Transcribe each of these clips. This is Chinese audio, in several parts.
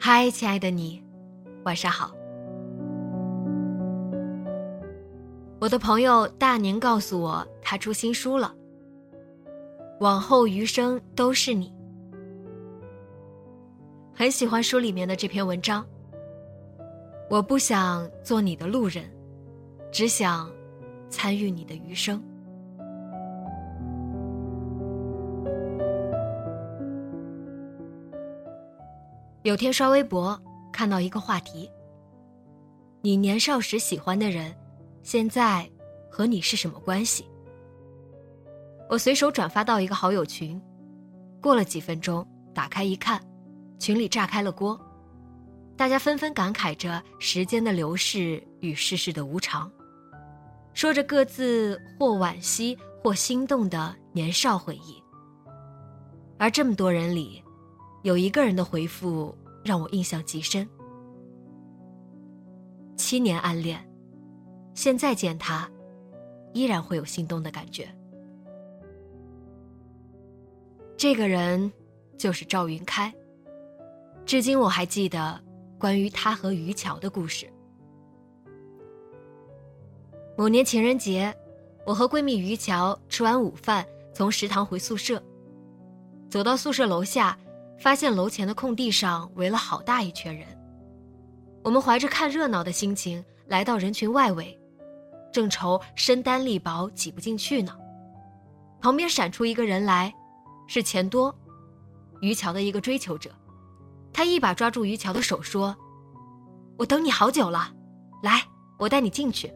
嗨，亲爱的你，晚上好。我的朋友大宁告诉我，他出新书了。往后余生都是你。很喜欢书里面的这篇文章。我不想做你的路人，只想参与你的余生。有天刷微博看到一个话题：你年少时喜欢的人，现在和你是什么关系？我随手转发到一个好友群，过了几分钟，打开一看，群里炸开了锅，大家纷纷感慨着时间的流逝与世事的无常，说着各自或惋惜或心动的年少回忆。而这么多人里，有一个人的回复让我印象极深。七年暗恋，现在见他，依然会有心动的感觉。这个人就是赵云开。至今我还记得关于他和于桥的故事。某年情人节，我和闺蜜于桥吃完午饭，从食堂回宿舍，走到宿舍楼下。发现楼前的空地上围了好大一圈人，我们怀着看热闹的心情来到人群外围，正愁身单力薄挤不进去呢。旁边闪出一个人来，是钱多，于桥的一个追求者。他一把抓住于桥的手说：“我等你好久了，来，我带你进去。”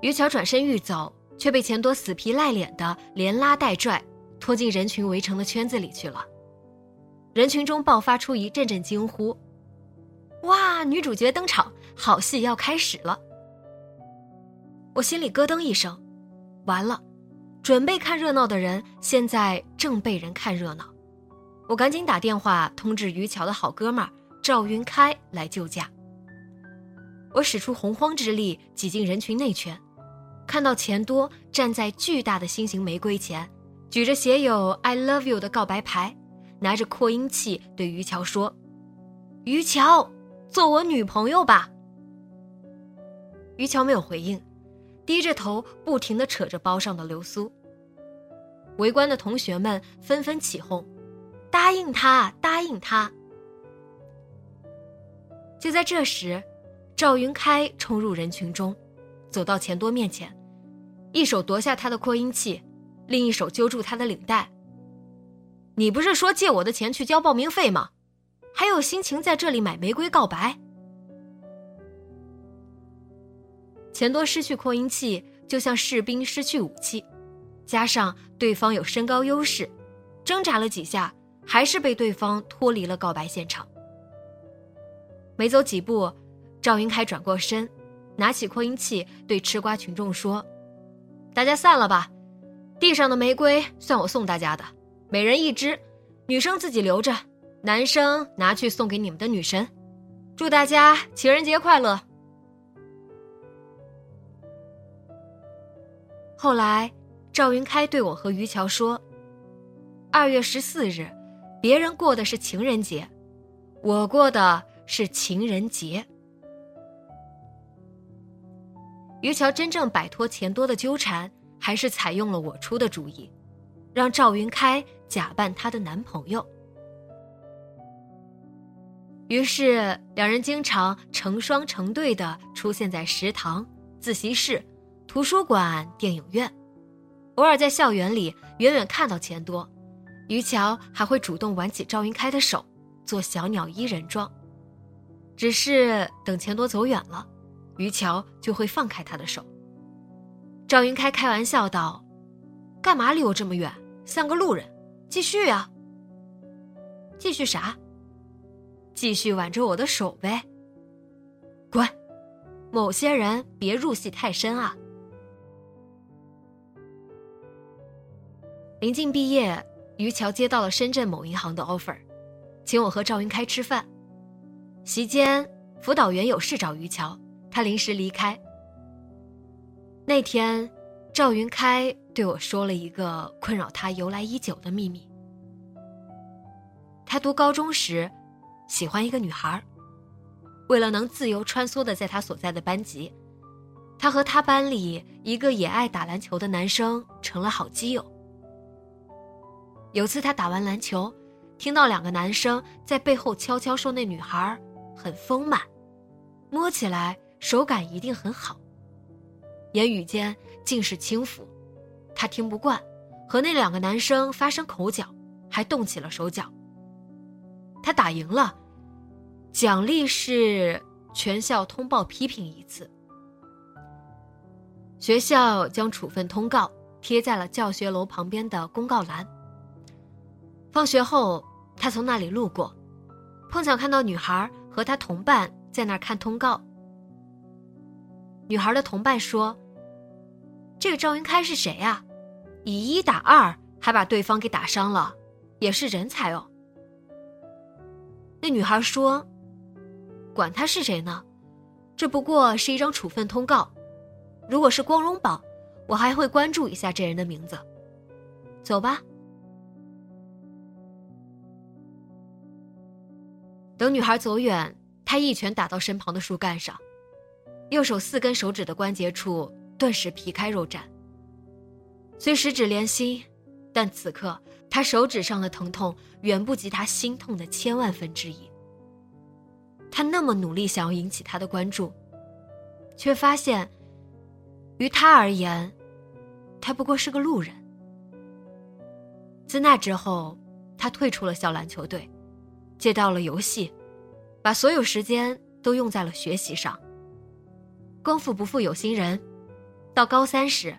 于桥转身欲走，却被钱多死皮赖脸的连拉带拽拖进人群围成的圈子里去了。人群中爆发出一阵阵惊呼：“哇，女主角登场，好戏要开始了！”我心里咯噔一声，完了，准备看热闹的人现在正被人看热闹。我赶紧打电话通知于桥的好哥们儿赵云开来救驾。我使出洪荒之力挤进人群内圈，看到钱多站在巨大的心形玫瑰前，举着写有 “I love you” 的告白牌。拿着扩音器对于桥说：“于桥，做我女朋友吧。”于桥没有回应，低着头不停的扯着包上的流苏。围观的同学们纷纷起哄：“答应他，答应他！”就在这时，赵云开冲入人群中，走到钱多面前，一手夺下他的扩音器，另一手揪住他的领带。你不是说借我的钱去交报名费吗？还有心情在这里买玫瑰告白？钱多失去扩音器，就像士兵失去武器，加上对方有身高优势，挣扎了几下，还是被对方脱离了告白现场。没走几步，赵云开转过身，拿起扩音器对吃瓜群众说：“大家散了吧，地上的玫瑰算我送大家的。”每人一支，女生自己留着，男生拿去送给你们的女神。祝大家情人节快乐！后来，赵云开对我和于桥说：“二月十四日，别人过的是情人节，我过的是情人节。”于桥真正摆脱钱多的纠缠，还是采用了我出的主意。让赵云开假扮她的男朋友。于是两人经常成双成对的出现在食堂、自习室、图书馆、电影院，偶尔在校园里远远看到钱多，于桥还会主动挽起赵云开的手，做小鸟依人状。只是等钱多走远了，于桥就会放开他的手。赵云开开玩笑道：“干嘛离我这么远？像个路人，继续啊！继续啥？继续挽着我的手呗！滚！某些人别入戏太深啊！”临近毕业，于桥接到了深圳某银行的 offer，请我和赵云开吃饭。席间，辅导员有事找于桥，他临时离开。那天，赵云开对我说了一个困扰他由来已久的秘密。他读高中时，喜欢一个女孩。为了能自由穿梭的在他所在的班级，他和他班里一个也爱打篮球的男生成了好基友。有次他打完篮球，听到两个男生在背后悄悄说那女孩。很丰满，摸起来手感一定很好。言语间尽是轻浮，他听不惯，和那两个男生发生口角，还动起了手脚。他打赢了，奖励是全校通报批评一次。学校将处分通告贴在了教学楼旁边的公告栏。放学后，他从那里路过，碰巧看到女孩。和她同伴在那儿看通告。女孩的同伴说：“这个赵云开是谁呀？以一打二，还把对方给打伤了，也是人才哦。”那女孩说：“管他是谁呢，这不过是一张处分通告。如果是光荣榜，我还会关注一下这人的名字。走吧。”等女孩走远，他一拳打到身旁的树干上，右手四根手指的关节处顿时皮开肉绽。虽十指连心，但此刻他手指上的疼痛远不及他心痛的千万分之一。他那么努力想要引起他的关注，却发现，于他而言，他不过是个路人。自那之后，他退出了校篮球队。戒掉了游戏，把所有时间都用在了学习上。功夫不负有心人，到高三时，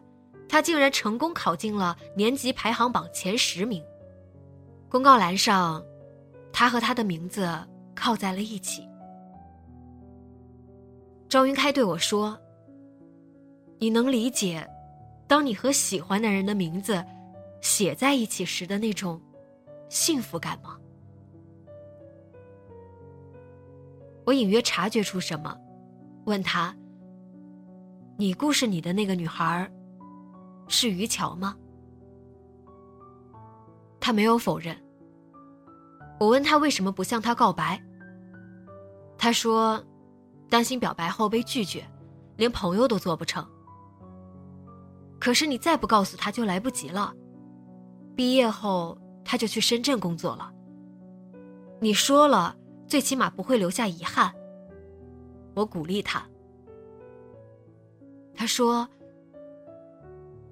他竟然成功考进了年级排行榜前十名。公告栏上，他和他的名字靠在了一起。赵云开对我说：“你能理解，当你和喜欢的人的名字写在一起时的那种幸福感吗？”我隐约察觉出什么，问他：“你故事里的那个女孩，是于桥吗？”他没有否认。我问他为什么不向他告白。他说：“担心表白后被拒绝，连朋友都做不成。”可是你再不告诉他就来不及了。毕业后他就去深圳工作了。你说了。最起码不会留下遗憾。我鼓励他。他说：“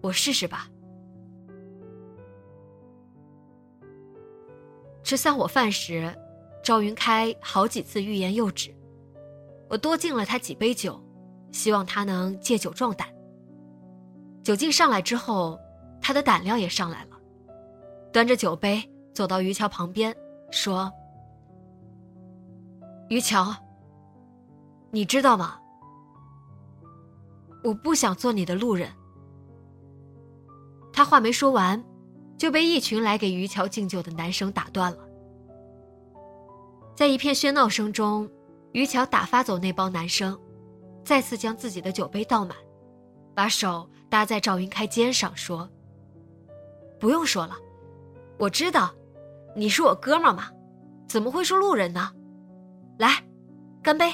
我试试吧。”吃散伙饭时，赵云开好几次欲言又止。我多敬了他几杯酒，希望他能借酒壮胆。酒劲上来之后，他的胆量也上来了，端着酒杯走到于桥旁边，说。于桥，你知道吗？我不想做你的路人。他话没说完，就被一群来给于桥敬酒的男生打断了。在一片喧闹声中，于桥打发走那帮男生，再次将自己的酒杯倒满，把手搭在赵云开肩上，说：“不用说了，我知道，你是我哥们嘛，怎么会是路人呢？”来，干杯！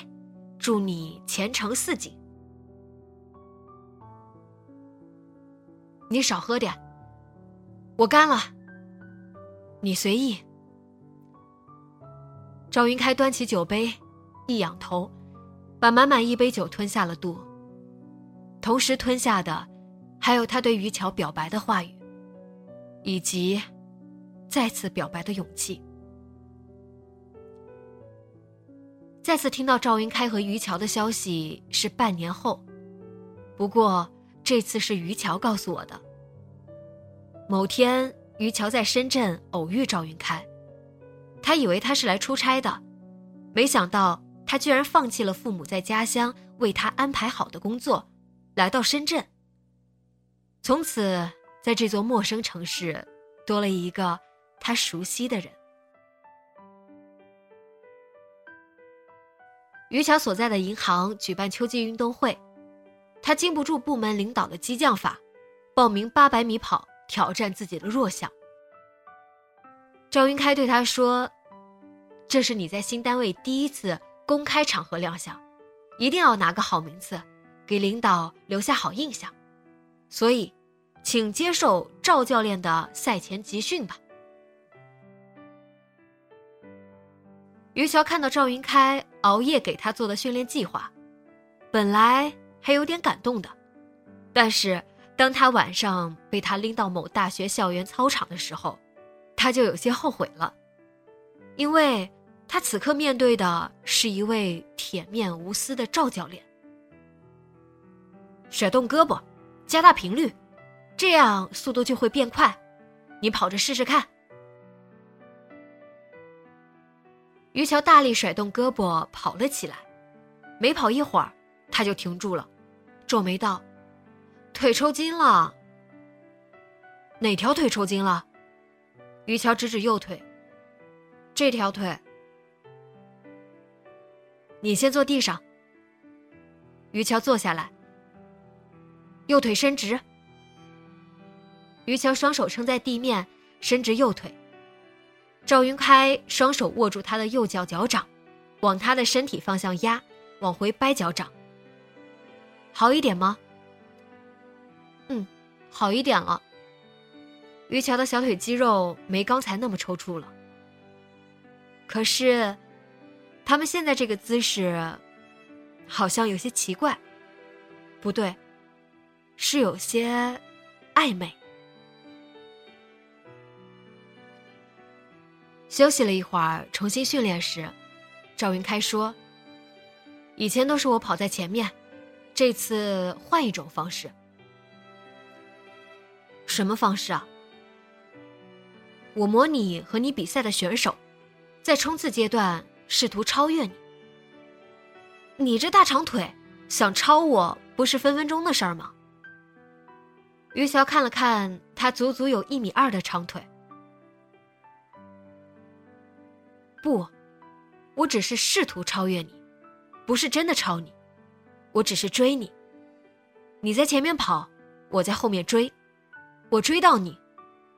祝你前程似锦。你少喝点，我干了。你随意。赵云开端起酒杯，一仰头，把满满一杯酒吞下了肚，同时吞下的，还有他对于乔表白的话语，以及再次表白的勇气。再次听到赵云开和于乔的消息是半年后，不过这次是于桥告诉我的。某天，于桥在深圳偶遇赵云开，他以为他是来出差的，没想到他居然放弃了父母在家乡为他安排好的工作，来到深圳。从此，在这座陌生城市，多了一个他熟悉的人。于桥所在的银行举办秋季运动会，他禁不住部门领导的激将法，报名八百米跑，挑战自己的弱项。赵云开对他说：“这是你在新单位第一次公开场合亮相，一定要拿个好名次，给领导留下好印象。所以，请接受赵教练的赛前集训吧。”于桥看到赵云开熬夜给他做的训练计划，本来还有点感动的，但是当他晚上被他拎到某大学校园操场的时候，他就有些后悔了，因为他此刻面对的是一位铁面无私的赵教练。甩动胳膊，加大频率，这样速度就会变快，你跑着试试看。于桥大力甩动胳膊跑了起来，没跑一会儿，他就停住了，皱眉道：“腿抽筋了。”哪条腿抽筋了？于桥指指右腿。这条腿。你先坐地上。于桥坐下来，右腿伸直。于桥双手撑在地面，伸直右腿。赵云开双手握住他的右脚脚掌，往他的身体方向压，往回掰脚掌。好一点吗？嗯，好一点了。于桥的小腿肌肉没刚才那么抽搐了。可是，他们现在这个姿势，好像有些奇怪。不对，是有些暧昧。休息了一会儿，重新训练时，赵云开说：“以前都是我跑在前面，这次换一种方式。什么方式啊？我模拟和你比赛的选手，在冲刺阶段试图超越你。你这大长腿，想超我不是分分钟的事儿吗？”于桥看了看他足足有一米二的长腿。不，我只是试图超越你，不是真的超你，我只是追你。你在前面跑，我在后面追，我追到你，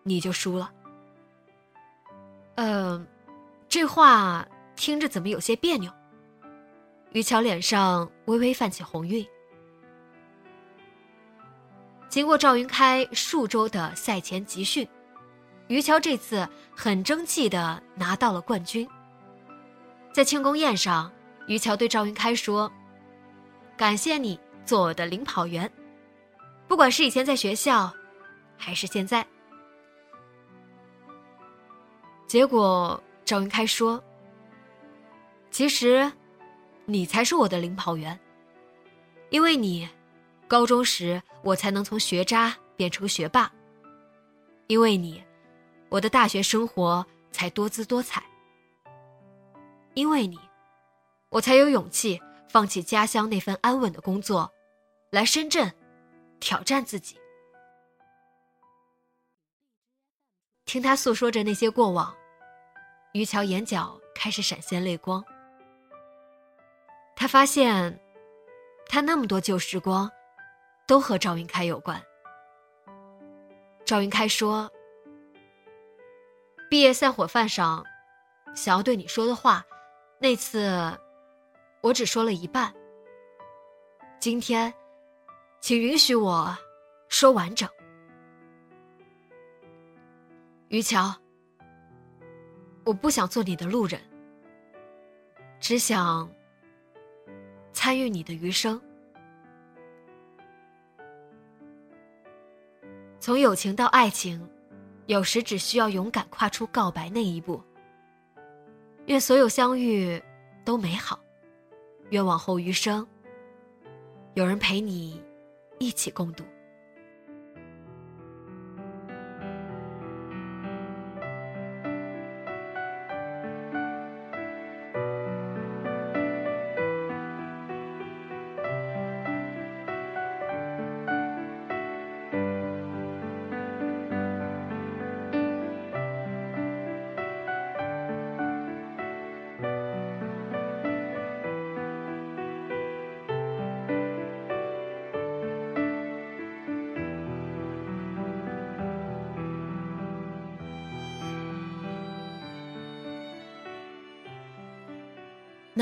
你就输了。嗯，这话听着怎么有些别扭？于桥脸上微微泛起红晕。经过赵云开数周的赛前集训。于桥这次很争气的拿到了冠军。在庆功宴上，于桥对赵云开说：“感谢你做我的领跑员，不管是以前在学校，还是现在。”结果赵云开说：“其实，你才是我的领跑员，因为你，高中时我才能从学渣变成学霸，因为你。”我的大学生活才多姿多彩，因为你，我才有勇气放弃家乡那份安稳的工作，来深圳挑战自己。听他诉说着那些过往，于桥眼角开始闪现泪光。他发现，他那么多旧时光，都和赵云开有关。赵云开说。毕业散伙饭上，想要对你说的话，那次我只说了一半。今天，请允许我说完整。于桥，我不想做你的路人，只想参与你的余生。从友情到爱情，有时只需要勇敢跨出告白那一步。愿所有相遇都美好，愿往后余生有人陪你一起共度。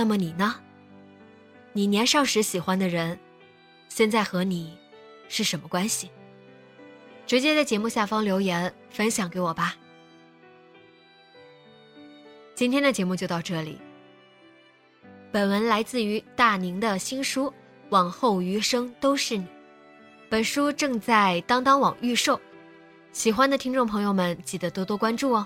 那么你呢？你年少时喜欢的人，现在和你是什么关系？直接在节目下方留言分享给我吧。今天的节目就到这里。本文来自于大宁的新书《往后余生都是你》，本书正在当当网预售，喜欢的听众朋友们记得多多关注哦。